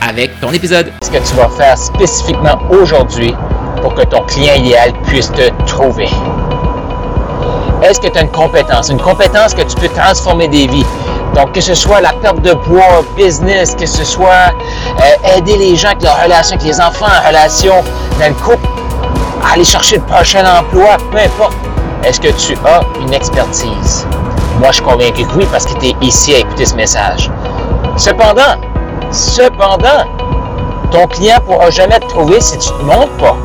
avec ton épisode. Ce que tu vas faire spécifiquement aujourd'hui pour que ton client idéal puisse te trouver. Est-ce que tu as une compétence? Une compétence que tu peux transformer des vies. Donc, que ce soit la perte de poids, business, que ce soit euh, aider les gens avec leurs relations avec les enfants, en relation dans le couple, aller chercher le prochain emploi, peu importe. Est-ce que tu as une expertise? Moi, je suis convaincu que oui parce que tu es ici à écouter ce message. Cependant, cependant, ton client ne pourra jamais te trouver si tu ne te montres pas.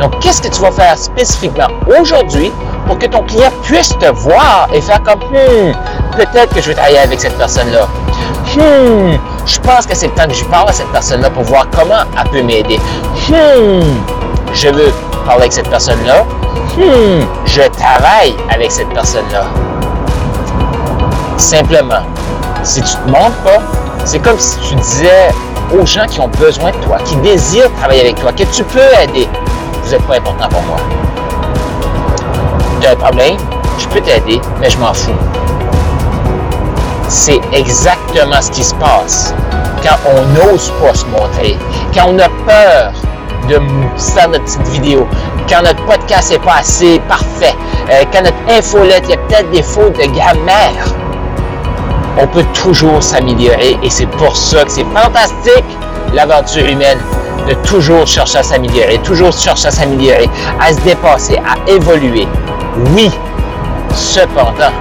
Donc, qu'est-ce que tu vas faire spécifiquement aujourd'hui pour que ton client puisse te voir et faire comme hmm, peut-être que je vais travailler avec cette personne-là. Hmm, je pense que c'est le temps que je parle à cette personne-là pour voir comment elle peut m'aider. Hmm, je veux parler avec cette personne-là. Hmm, je travaille avec cette personne-là. Simplement, si tu ne te montres pas, c'est comme si tu disais aux gens qui ont besoin de toi, qui désirent travailler avec toi, que tu peux aider. Vous n'êtes pas important pour moi. As un problème, je peux t'aider, mais je m'en fous. C'est exactement ce qui se passe quand on n'ose pas se montrer, quand on a peur de faire notre petite vidéo, quand notre podcast n'est pas assez parfait, euh, quand notre infolette, il y a peut-être des fautes de grammaire. On peut toujours s'améliorer et c'est pour ça que c'est fantastique l'aventure humaine de toujours chercher à s'améliorer, toujours chercher à s'améliorer, à se dépasser, à évoluer. Oui, cependant,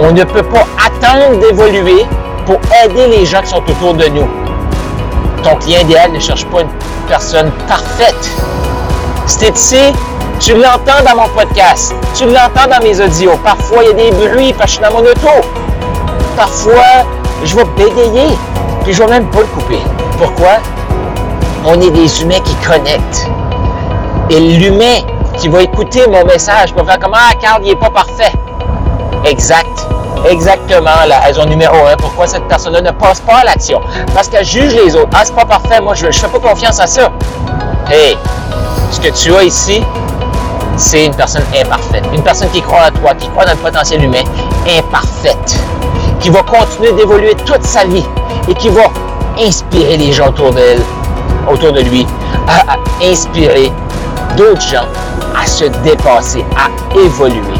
on ne peut pas attendre d'évoluer pour aider les gens qui sont autour de nous. Ton client idéal ne cherche pas une personne parfaite. C'est ici, tu l'entends dans mon podcast, tu l'entends dans mes audios. Parfois, il y a des bruits parce que je suis dans mon auto. Parfois, je vais bégayer, puis je vais même pas le couper. Pourquoi? On est des humains qui connectent. Et l'humain qui va écouter mon message va faire comme Ah, Carl, il n'est pas parfait. Exact. Exactement la raison numéro un pourquoi cette personne-là ne passe pas à l'action. Parce qu'elle juge les autres. Ah, c'est pas parfait, moi je ne fais pas confiance à ça. Hey, ce que tu as ici, c'est une personne imparfaite. Une personne qui croit en toi, qui croit dans le potentiel humain, imparfaite. Qui va continuer d'évoluer toute sa vie et qui va inspirer les gens autour d'elle, autour de lui, à, inspirer d'autres gens à se dépasser, à évoluer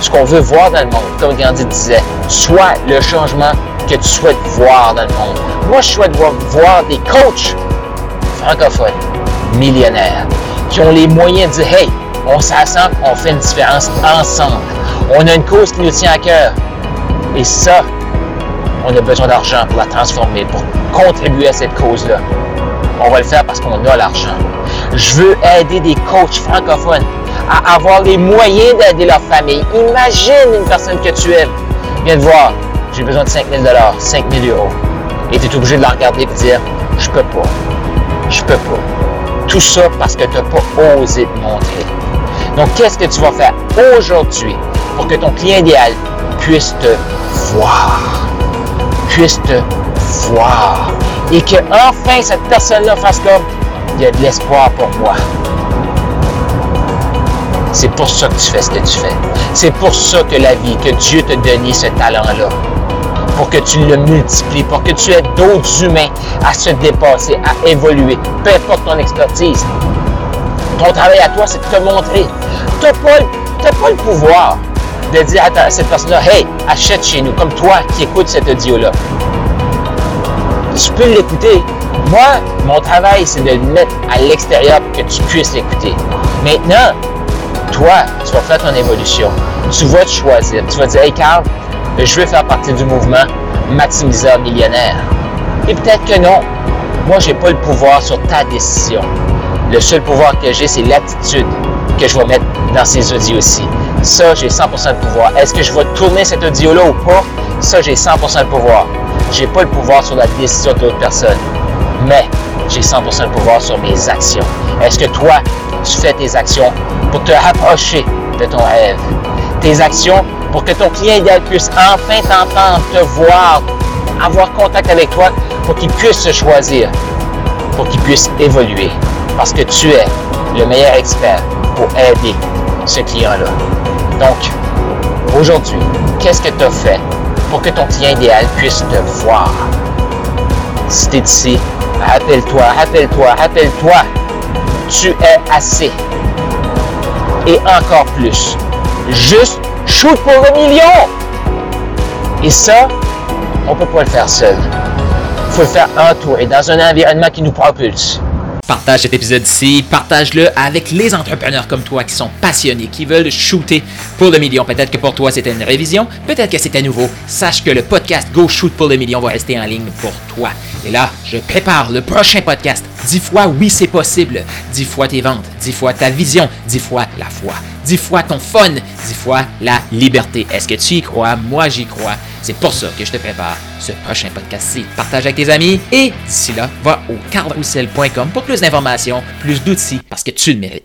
ce qu'on veut voir dans le monde. Comme Gandhi disait, soit le changement que tu souhaites voir dans le monde. Moi, je souhaite voir, voir des coachs francophones, millionnaires, qui ont les moyens de dire, hey, on s'assemble, on fait une différence ensemble. On a une cause qui nous tient à cœur. Et ça, on a besoin d'argent pour la transformer, pour contribuer à cette cause-là. On va le faire parce qu'on a l'argent. Je veux aider des coachs francophones à avoir les moyens d'aider leur famille. Imagine une personne que tu aimes vient te voir, j'ai besoin de 5 000 5 000 euros. Et tu es obligé de la regarder et de dire, je peux pas. Je peux pas. Tout ça parce que tu n'as pas osé te montrer. Donc, qu'est-ce que tu vas faire aujourd'hui? Pour que ton client idéal puisse te voir? Puisse te voir. Et que enfin cette personne-là fasse comme, il y a de l'espoir pour moi. C'est pour ça que tu fais ce que tu fais. C'est pour ça que la vie, que Dieu t'a donné ce talent-là. Pour que tu le multiplies, pour que tu aides d'autres humains à se dépasser, à évoluer, peu importe ton expertise. Ton travail à toi, c'est de te montrer. Tu n'as pas, le pouvoir de dire à cette personne-là, hey, achète chez nous, comme toi qui écoutes cet audio-là. Tu peux l'écouter. Moi, mon travail, c'est de le mettre à l'extérieur pour que tu puisses l'écouter. Maintenant, toi, tu vas faire ton évolution. Tu vas te choisir. Tu vas dire, hey Carl, je veux faire partie du mouvement maximiseur millionnaire. Et peut-être que non. Moi, je n'ai pas le pouvoir sur ta décision. Le seul pouvoir que j'ai, c'est l'attitude que je vais mettre dans ces audios aussi. Ça, j'ai 100% de pouvoir. Est-ce que je vais tourner cet audio-là ou pas? Ça, j'ai 100% de pouvoir. Je n'ai pas le pouvoir sur la décision de l'autre personne. mais j'ai 100% de pouvoir sur mes actions. Est-ce que toi, tu fais tes actions pour te rapprocher de ton rêve? Tes actions pour que ton client idéal puisse enfin t'entendre, te voir, avoir contact avec toi, pour qu'il puisse se choisir, pour qu'il puisse évoluer. Parce que tu es le meilleur expert pour aider ce client-là. Donc, aujourd'hui, qu'est-ce que tu as fait pour que ton client idéal puisse te voir? Si tu es ici, rappelle-toi, rappelle-toi, rappelle-toi, tu es assez. Et encore plus. Juste shoot pour le million! Et ça, on ne peut pas le faire seul. Il faut le faire en tour et dans un environnement qui nous propulse. Partage cet épisode ici, partage-le avec les entrepreneurs comme toi qui sont passionnés, qui veulent shooter pour le million. Peut-être que pour toi c'était une révision, peut-être que c'était nouveau. Sache que le podcast Go Shoot pour le million va rester en ligne pour toi. Et là, je prépare le prochain podcast. Dix fois oui c'est possible, dix fois tes ventes, dix fois ta vision, dix fois la foi, dix fois ton fun, dix fois la liberté. Est-ce que tu y crois? Moi j'y crois. C'est pour ça que je te prépare ce prochain podcast-ci. Partage avec tes amis et d'ici là, va au carlroussel.com pour plus d'informations, plus d'outils parce que tu le mérites.